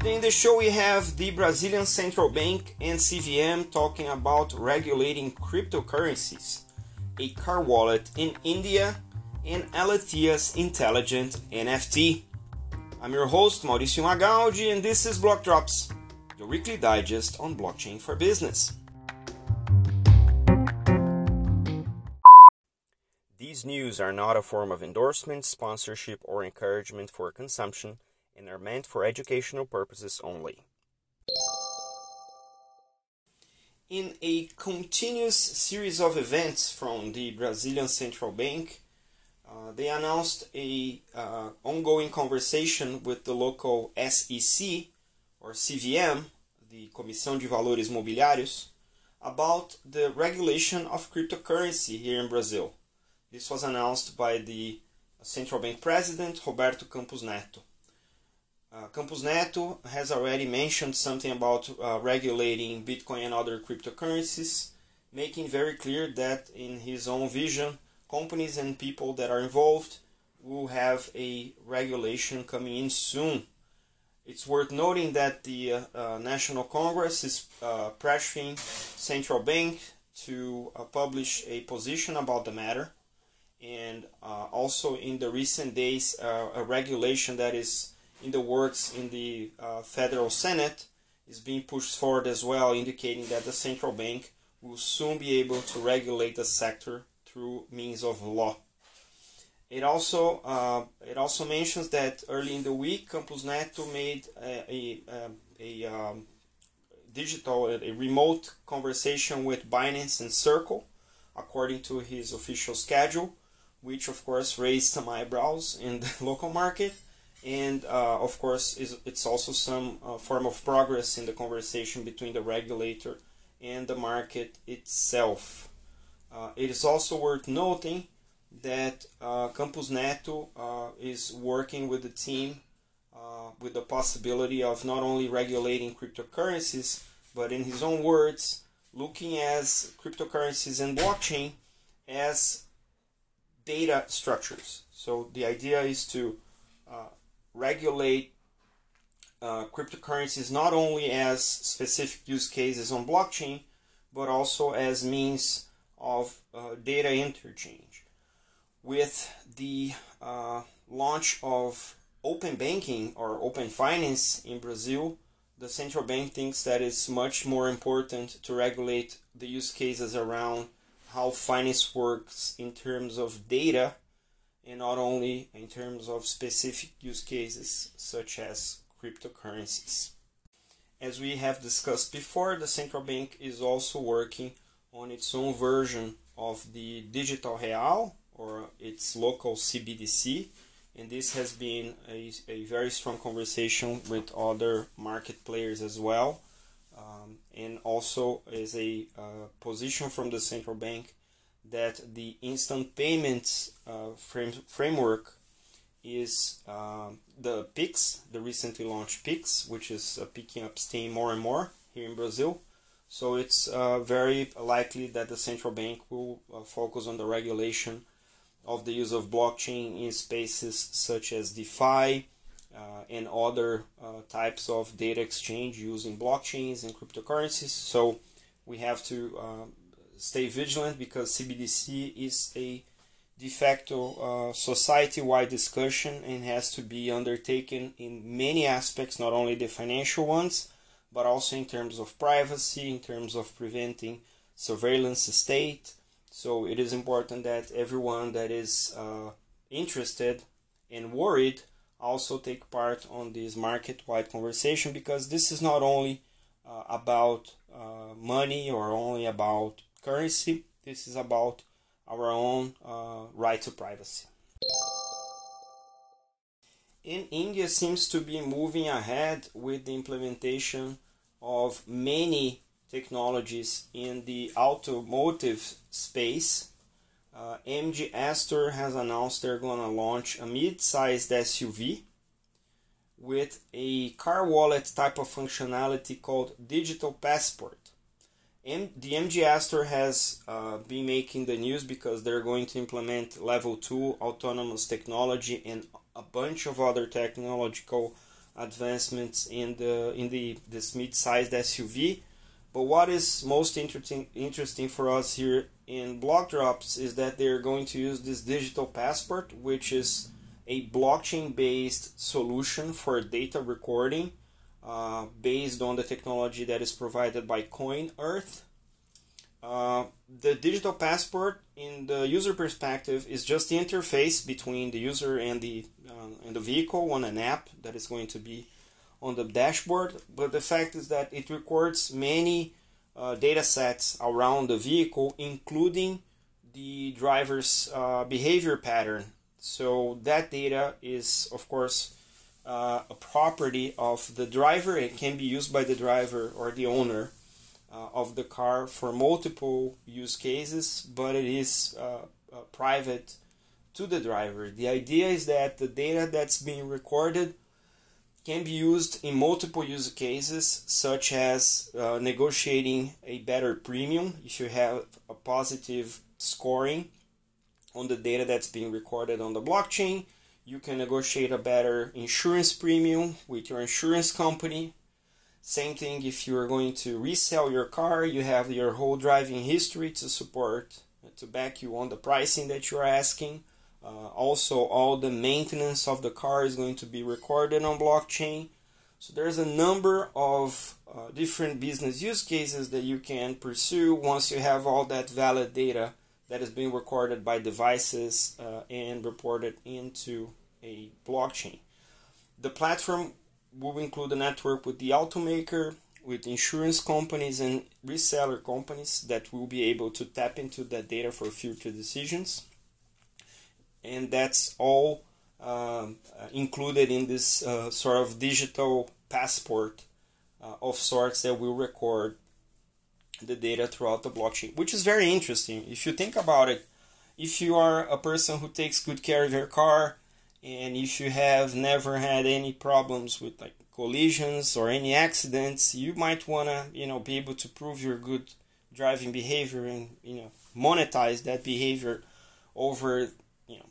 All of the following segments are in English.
Today in the show we have the Brazilian Central Bank and CVM talking about regulating cryptocurrencies, a car wallet in India, and Alethea's intelligent NFT. I'm your host Mauricio Magaldi and this is Block Drops, your weekly digest on blockchain for business. These news are not a form of endorsement, sponsorship, or encouragement for consumption and are meant for educational purposes only. In a continuous series of events from the Brazilian Central Bank, uh, they announced a uh, ongoing conversation with the local SEC or CVM, the Comissão de Valores Mobiliários, about the regulation of cryptocurrency here in Brazil. This was announced by the central bank president Roberto Campos Neto. Uh, Campos Neto has already mentioned something about uh, regulating Bitcoin and other cryptocurrencies, making very clear that in his own vision, companies and people that are involved will have a regulation coming in soon. It's worth noting that the uh, uh National Congress is uh, pressuring central bank to publish a position about the matter, and also in the recent days, a regulation that is in the works in the uh, Federal Senate is being pushed forward as well, indicating that the central bank will soon be able to regulate the sector through means of law. It also uh, it also mentions that early in the week, Campos Neto made a, a, um, a um, digital a remote conversation with Binance and Circle, according to his official schedule, which of course raised some eyebrows in the local market and uh, of course is, it's also some uh, form of progress in the conversation between the regulator and the market itself. Uh, it is also worth noting that uh, Campos Neto uh, is working with the team uh, with the possibility of not only regulating cryptocurrencies, but in his own words, looking as cryptocurrencies and blockchain as data structures. So the idea is to regulate uh, cryptocurrencies not only as specific use cases on blockchain, but also as means of uh, data interchange. With the uh, launch of open banking or open finance in Brazil, the central bank thinks that it's much more important to regulate the use cases around how finance works in terms of data and not only in terms of specific use cases such as cryptocurrencies. As we have discussed before, the central bank is also working on its own version of the digital real or its local CBDC, and this has been a, a very strong conversation with other market players as well. Um, and also is a uh, position from the central bank that the instant payments uh, frame, framework is uh, the Pix, the recently launched Pix, which is uh, picking up steam more and more here in Brazil. So it's uh, very likely that the central bank will uh, focus on the regulation of the use of blockchain in spaces such as DeFi uh, and other types of data exchange using blockchains and cryptocurrencies. So we have to stay vigilant because CBDC is a de facto uh, society-wide discussion and has to be undertaken in many aspects, not only the financial ones, but also in terms of privacy, in terms of preventing surveillance state. So it is important that everyone that is uh, interested and worried also take part on this market-wide conversation because this is not only uh, about uh, money or only about currency. This is about our own uh, right to privacy. In India seems to be moving ahead with the implementation of many technologies in the automotive space. Uh, MG Astor has announced they're going to launch a mid-sized SUV with a car wallet type of functionality called Digital Passport. The MG Astor has uh, been making the news because they're going to implement level 2 autonomous technology and a bunch of other technological advancements in the in the this mid-sized SUV. But what is most interesting interesting for us here in block drops is that they're going to use this digital passport, which is a blockchain-based solution for data recording, uh, based on the technology that is provided by Koinearth. Uh, the digital passport, in the user perspective, is just the interface between the user and the uh, and the vehicle on an app that is going to be on the dashboard. But the fact is that it records many uh, data sets around the vehicle, including the driver's uh, behavior pattern. So that data is, of course, uh, a property of the driver. It can be used by the driver or the owner uh, of the car for multiple use cases, but it is uh, uh, private to the driver. The idea is that the data that's being recorded can be used in multiple use cases, such as uh, negotiating a better premium if you have a positive scoring on the data that's being recorded on the blockchain. You can negotiate a better insurance premium with your insurance company. Same thing if you're going to resell your car, you have your whole driving history to support, to back you on the pricing that you're asking. Uh, also, all the maintenance of the car is going to be recorded on blockchain. So there's a number of uh, different business use cases that you can pursue once you have all that valid data that is being recorded by devices uh, and reported into a blockchain. The platform will include a network with the automaker, with insurance companies and reseller companies that will be able to tap into that data for future decisions and that's all um, uh, included in this uh, sort of digital passport uh, of sorts that will record the data throughout the blockchain, which is very interesting. If you think about it, if you are a person who takes good care of your car, and if you have never had any problems with like collisions or any accidents, you might wanna you know be able to prove your good driving behavior and you know monetize that behavior over you know,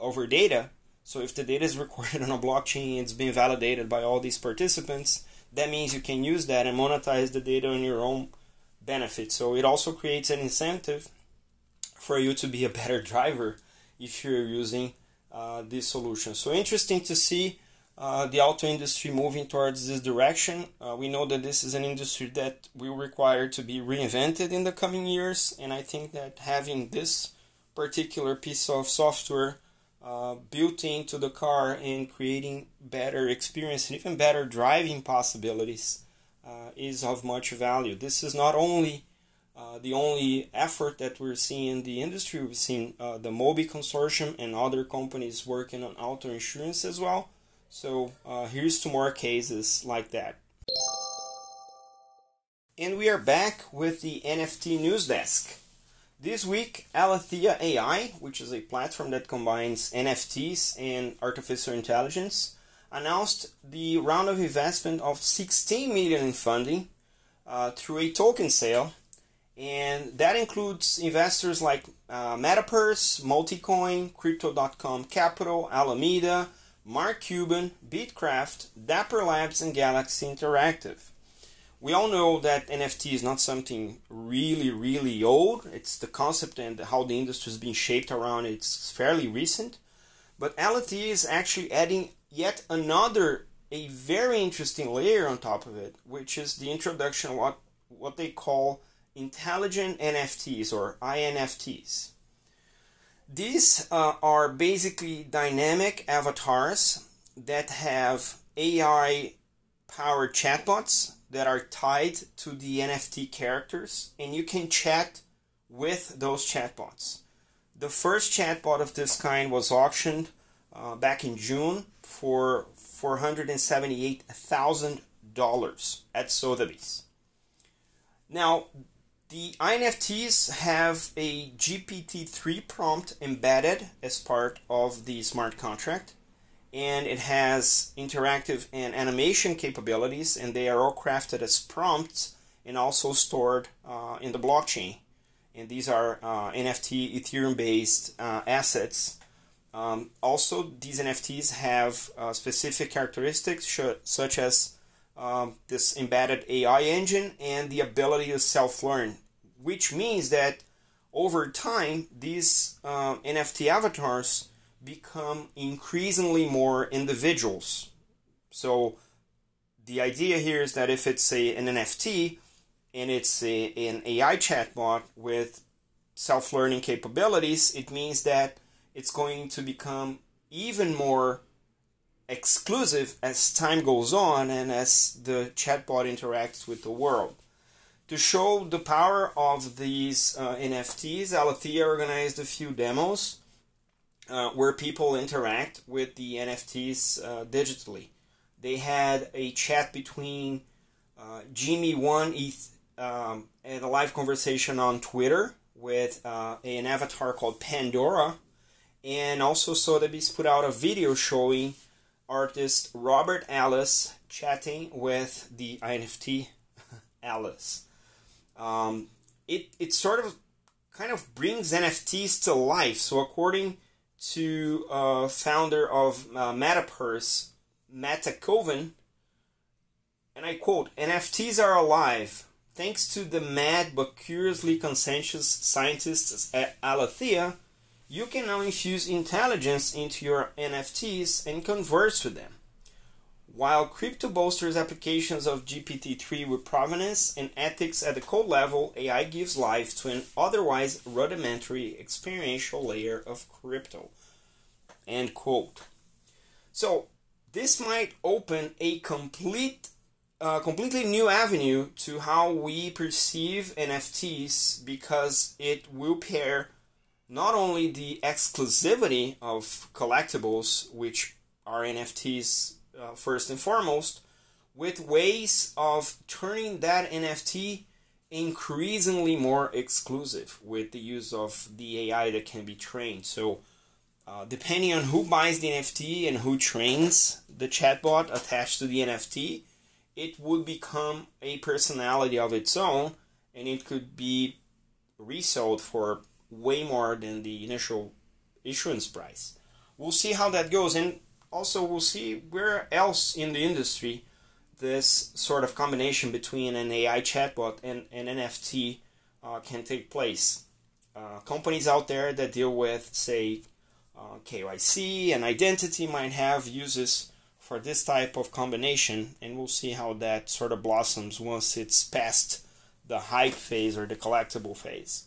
over data. So if the data is recorded on a blockchain, it's being validated by all these participants, that means you can use that and monetize the data on your own benefit. So it also creates an incentive for you to be a better driver if you're using uh, this solution. So interesting to see uh, the auto industry moving towards this direction. Uh, we know that this is an industry that will require to be reinvented in the coming years, and I think that having this particular piece of software uh, built into the car and creating better experience and even better driving possibilities uh, is of much value. This is not only uh, the only effort that we're seeing in the industry. We've seen uh, the Mobi Consortium and other companies working on auto insurance as well. So uh, here's to more cases like that. And we are back with the NFT News Desk. This week, Alethea AI, which is a platform that combines NFTs and artificial intelligence, announced the round of investment of 16 million in funding uh, through a token sale, and that includes investors like uh, Metapurse, Multicoin, Crypto.com Capital, Alameda, Mark Cuban, Bitkraft, Dapper Labs, and Galaxy Interactive we all know that NFT is not something really, really old. It's the concept and how the industry has been shaped around it's fairly recent. But Alethea is actually adding yet another, a very interesting layer on top of it, which is the introduction of what, what they call intelligent NFTs or INFTs. These uh, are basically dynamic avatars that have AI powered chatbots that are tied to the NFT characters, and you can chat with those chatbots. The first chatbot of this kind was auctioned uh, back in June for $478,000 at Sotheby's. Now, the INFTs have a GPT-3 prompt embedded as part of the smart contract and it has interactive and animation capabilities, and they are all crafted as prompts and also stored uh, in the blockchain. And these are uh, NFT Ethereum based uh, assets Um, also, these NFTs have uh, specific characteristics sh- such as um, this embedded AI engine and the ability to self learn, which means that over time, these um, NFT avatars become increasingly more individuals. So, the idea here is that if it's a, an NFT and it's a, an AI chatbot with self learning capabilities, it means that it's going to become even more exclusive as time goes on and as the chatbot interacts with the world. To show the power of these uh, NFTs, Alethea organized a few demos uh, where people interact with the NFTs uh, digitally. They had a chat between uh, Jimmy One um, and a live conversation on Twitter with uh, an avatar called Pandora, and also Sotheby's put out a video showing artist Robert Alice chatting with the NFT Alice. Um, it it sort of kind of brings NFTs to life. So according to uh, founder of uh, Metapurse, Metakovan, and I quote, NFTs are alive. Thanks to the mad but curiously conscientious scientists at Alethea, you can now infuse intelligence into your NFTs and converse with them. While crypto bolsters applications of GPT-3 with provenance and ethics at the code level, AI gives life to an otherwise rudimentary experiential layer of crypto. End quote. So this might open a complete a completely new avenue to how we perceive NFTs because it will pair not only the exclusivity of collectibles, which are NFTs uh, first and foremost, with ways of turning that NFT increasingly more exclusive with the use of the AI that can be trained. So, uh, depending on who buys the NFT and who trains the chatbot attached to the NFT, it would become a personality of its own and it could be resold for way more than the initial issuance price. We'll see how that goes, and also we'll see where else in the industry this sort of combination between an AI chatbot and an NFT uh, can take place. Uh, companies out there that deal with, say, uh, KYC and identity might have uses for this type of combination, and we'll see how that sort of blossoms once it's past the hype phase or the collectible phase.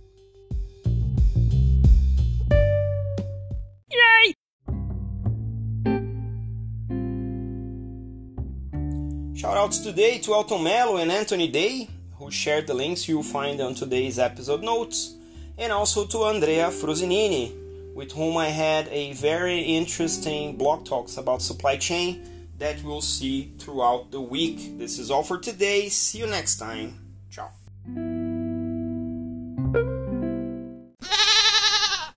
Shoutouts today to Elton Mello and Anthony Day, who shared the links you'll find on today's episode notes, and also to Andrea Frusinini, with whom I had a very interesting blog talks about supply chain that we'll see throughout the week. This is all for today. See you next time.